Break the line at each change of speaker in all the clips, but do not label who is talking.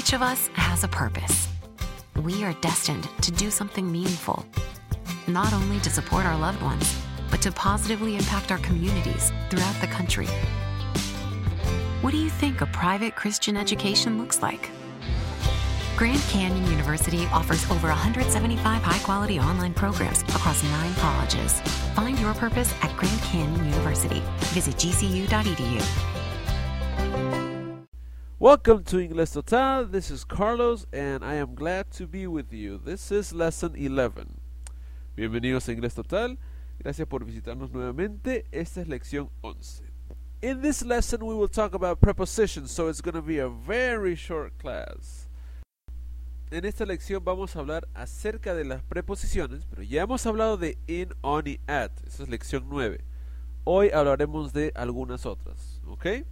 Each of us has a purpose. We are destined to do something meaningful, not only to support our loved ones, but to positively impact our communities throughout the country. What do you think a private Christian education looks like? Grand Canyon University offers over 175 high quality online programs across nine colleges. Find your purpose at Grand Canyon University. Visit gcu.edu.
Welcome to Inglés Total. This is Carlos and I am glad to be with you. This is lesson 11. Bienvenidos a Inglés Total. Gracias por visitarnos nuevamente. Esta es lección 11. In this lesson we will talk about prepositions, so it's going to be a very short class. En esta lección vamos a hablar acerca de las preposiciones, pero ya hemos hablado de in, on y at. Esa es lección 9. Hoy hablaremos de algunas otras, ¿ok?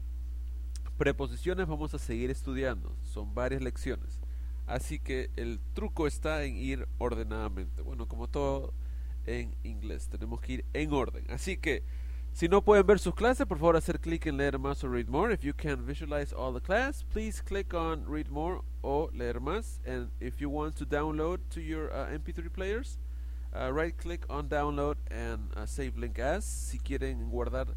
Preposiciones vamos a seguir estudiando, son varias lecciones. Así que el truco está en ir ordenadamente. Bueno, como todo en inglés, tenemos que ir en orden. Así que si no pueden ver sus clases, por favor hacer clic en leer más o read more. If you can visualize all the class, please click on read more o leer más. And if you want to download to your uh, MP3 players, uh, right click on download and uh, save link as. Si quieren guardar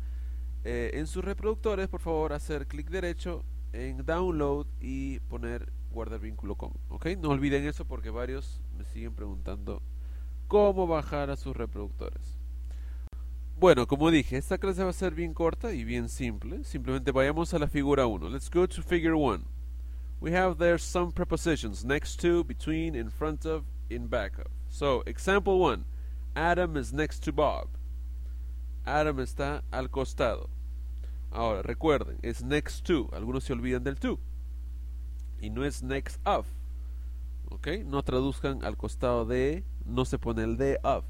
eh, en sus reproductores, por favor, hacer clic derecho en download y poner guardar vínculo con. ¿Ok? No olviden eso porque varios me siguen preguntando cómo bajar a sus reproductores. Bueno, como dije, esta clase va a ser bien corta y bien simple. Simplemente vayamos a la figura 1. Let's go to figure 1. We have there some prepositions next to, between, in front of, in back of. So, example 1. Adam is next to Bob. Adam está al costado. Ahora, recuerden, es next to. Algunos se olvidan del to. Y no es next of. ¿Ok? No traduzcan al costado de, no se pone el de of.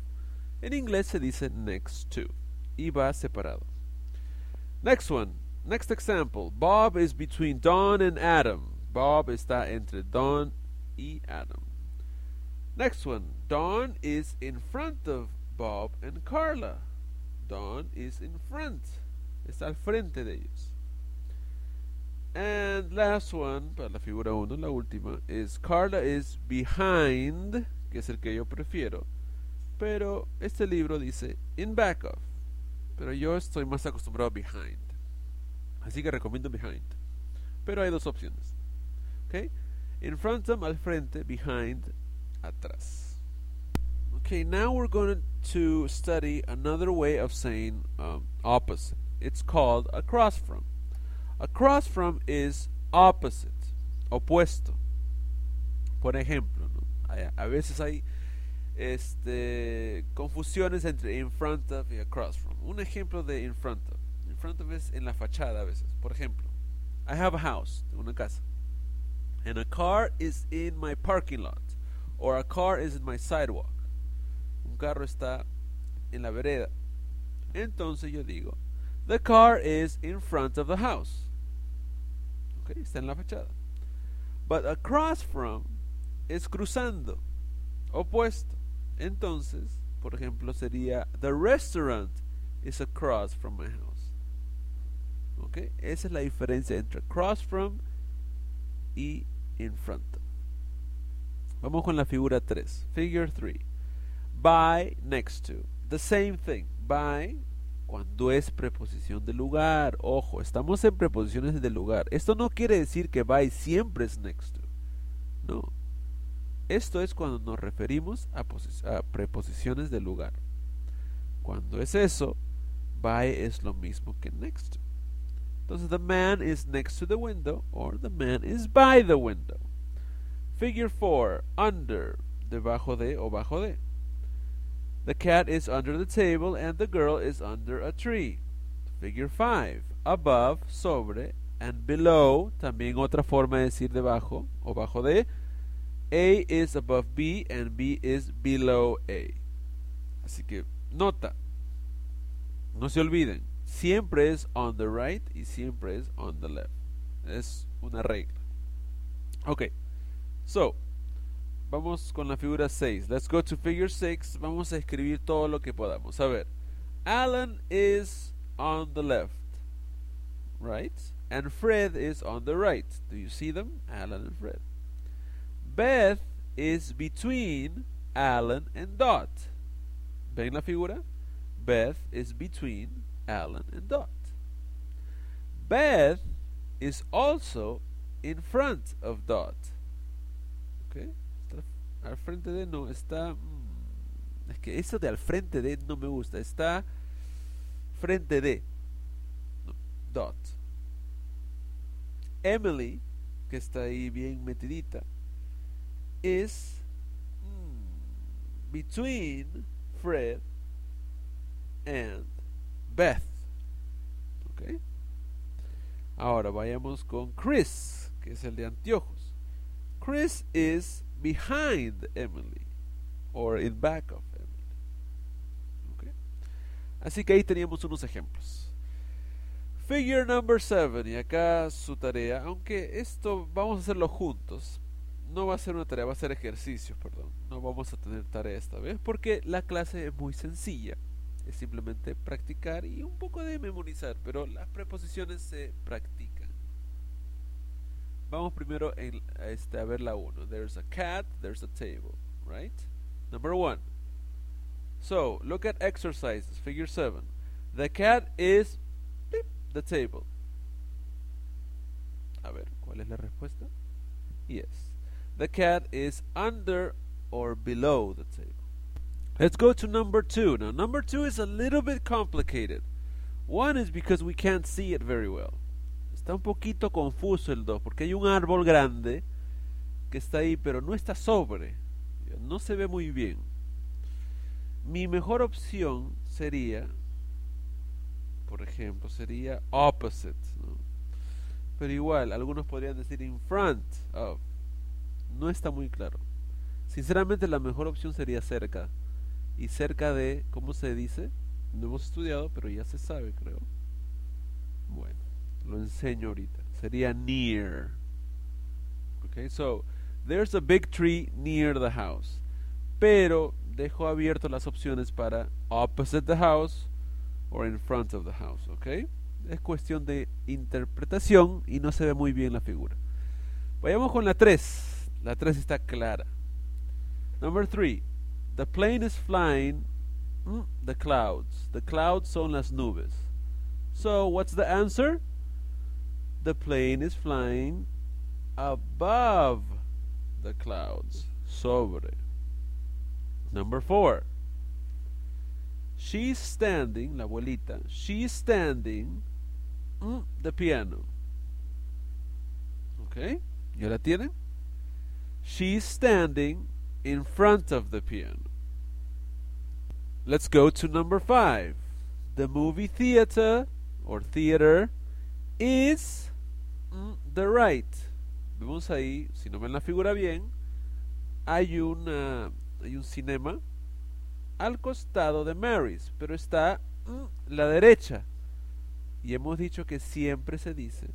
En inglés se dice next to. Y va separado. Next one. Next example. Bob is between Don and Adam. Bob está entre Don y Adam. Next one. Don is in front of Bob and Carla. Don is in front. Está al frente de ellos. And last one, para la figura 1, la última, is Carla is behind, que es el que yo prefiero. Pero este libro dice in back of. Pero yo estoy más acostumbrado a behind. Así que recomiendo behind. Pero hay dos opciones. ¿Ok? In front of, al frente, behind, atrás. Okay, now we're going to study another way of saying um, opposite. It's called across from. Across from is opposite, opuesto. Por ejemplo, ¿no? a, veces hay este, confusiones entre in front of y across from. Un ejemplo de in front of. In front of es en la fachada a veces. Por ejemplo, I have a house, una casa. And a car is in my parking lot. Or a car is in my sidewalk carro está en la vereda. Entonces yo digo, the car is in front of the house. Okay, está en la fachada. But across from es cruzando, opuesto. Entonces, por ejemplo, sería the restaurant is across from my house. Okay, esa es la diferencia entre across from y in front. Vamos con la figura 3, figure 3 by next to. The same thing. By cuando es preposición de lugar. Ojo, estamos en preposiciones de lugar. Esto no quiere decir que by siempre es next to. No. Esto es cuando nos referimos a, a preposiciones de lugar. Cuando es eso, by es lo mismo que next to. Entonces, the man is next to the window or the man is by the window. Figure 4, under, debajo de o bajo de. The cat is under the table and the girl is under a tree. Figure 5. Above, sobre, and below, también otra forma de decir debajo o bajo de. A is above B and B is below A. Así que nota, no se olviden, siempre es on the right y siempre es on the left. Es una regla. Ok, so Vamos con la figura 6. Let's go to figure 6. Vamos a escribir todo lo que podamos. A ver. Alan is on the left. Right? And Fred is on the right. Do you see them? Alan and Fred. Beth is between Alan and Dot. ¿Ven la figura? Beth is between Alan and Dot. Beth is also in front of Dot. Okay? Al frente de no, está. mm, es que eso de al frente de no me gusta. Está frente de no, Dot. Emily, que está ahí bien metidita, is mm, between Fred and Beth. Ok. Ahora vayamos con Chris, que es el de anteojos. Chris is behind Emily, or in back of Emily. Ok. Así que ahí teníamos unos ejemplos. Figure number 7, y acá su tarea, aunque esto vamos a hacerlo juntos, no va a ser una tarea, va a ser ejercicios, perdón. No vamos a tener tarea esta vez porque la clase es muy sencilla. Es simplemente practicar y un poco de memorizar, pero las preposiciones se practican. Vamos primero en, este, a ver la 1. There's a cat, there's a table, right? Number 1. So, look at exercises, figure 7. The cat is beep, the table. A ver, ¿cuál es la respuesta? Yes. The cat is under or below the table. Let's go to number two. Now, number two is a little bit complicated. One is because we can't see it very well. Está un poquito confuso el 2 porque hay un árbol grande que está ahí, pero no está sobre. No se ve muy bien. Mi mejor opción sería, por ejemplo, sería opposite. ¿no? Pero igual, algunos podrían decir in front of. No está muy claro. Sinceramente, la mejor opción sería cerca. Y cerca de, ¿cómo se dice? No hemos estudiado, pero ya se sabe, creo. Bueno, lo enseño ahorita. Sería near. Okay, so there's a big tree near the house. Pero dejo abierto las opciones para opposite the house or in front of the house, ¿ok? Es cuestión de interpretación y no se ve muy bien la figura. Vayamos con la 3. La 3 está clara. Number 3. The plane is flying mm, the clouds. The clouds son las nubes. So, what's the answer? The plane is flying above the clouds. Sobre. Number 4. She's standing, la abuelita, she's standing mm, the piano. ¿Ok? ¿Ya la tienen? She's standing in front of the piano. Let's go to number five. The movie theater or theater is the right. Vemos ahí, si no ven la figura bien, hay una hay un cinema al costado de Mary's, pero está mm, la derecha. Y hemos dicho que siempre se dice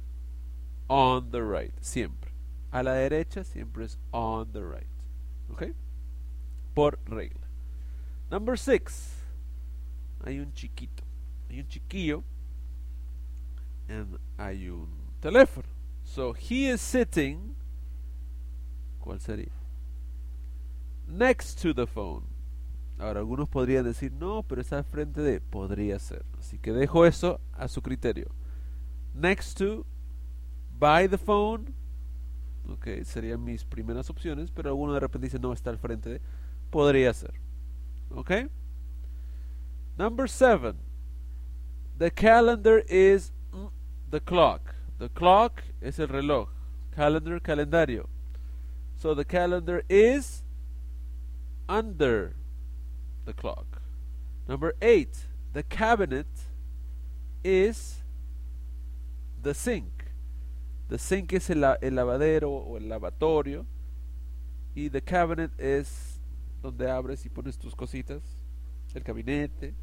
on the right, siempre. A la derecha siempre es on the right. ¿Ok? Por regla. Number six. Hay un chiquito. Hay un chiquillo. And hay un teléfono. So he is sitting. ¿Cuál sería? Next to the phone. Ahora, algunos podrían decir, no, pero está al frente de. Podría ser. Así que dejo eso a su criterio. Next to, by the phone. Ok, serían mis primeras opciones, pero alguno de repente dice, no, está al frente de. Podría ser. Ok. Number seven. The calendar is mm, the clock. The clock es el reloj. Calendar, calendario. So the calendar is under the clock. Number eight, the cabinet is the sink. The sink es el, la- el lavadero o el lavatorio. Y the cabinet es donde abres y pones tus cositas. El gabinete.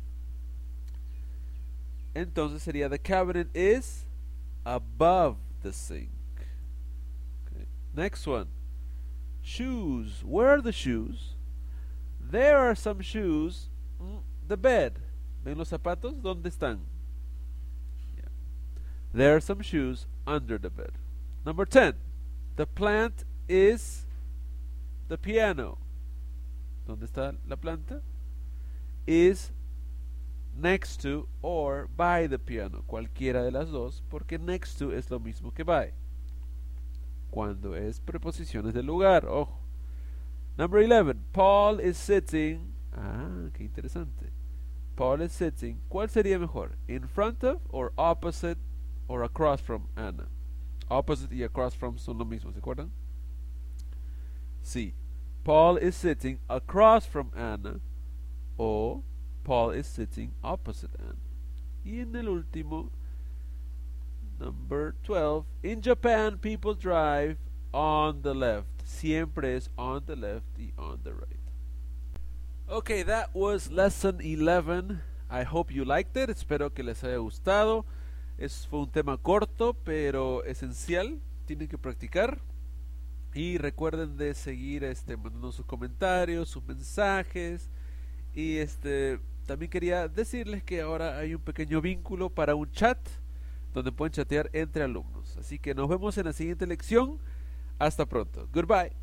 Entonces sería the cabinet is above the sink. Okay. Next one. Shoes. Where are the shoes? There are some shoes. the bed. ¿Ven los zapatos? ¿Dónde están? Yeah. There are some shoes under the bed. Number 10. The plant is the piano. ¿Dónde está la planta? Is next to or by the piano. Cualquiera de las dos, porque next to es lo mismo que by. Cuando es preposiciones del lugar, ojo. Number 11. Paul is sitting. Ah, qué interesante. Paul is sitting. ¿Cuál sería mejor? In front of or opposite or across from Anna? Opposite y across from son lo mismo, ¿se acuerdan? Sí. Paul is sitting across from Anna o Paul is sitting opposite Anna. Y en el último, number 12, in Japan people drive on the left. Siempre es on the left y on the right. Okay, that was lesson 11. I hope you liked it. Espero que les haya gustado. Es, fue un tema corto, pero esencial. Tienen que practicar. Y recuerden de seguir este, mandando sus comentarios, sus mensajes. Y este también quería decirles que ahora hay un pequeño vínculo para un chat donde pueden chatear entre alumnos. Así que nos vemos en la siguiente lección. Hasta pronto. Goodbye.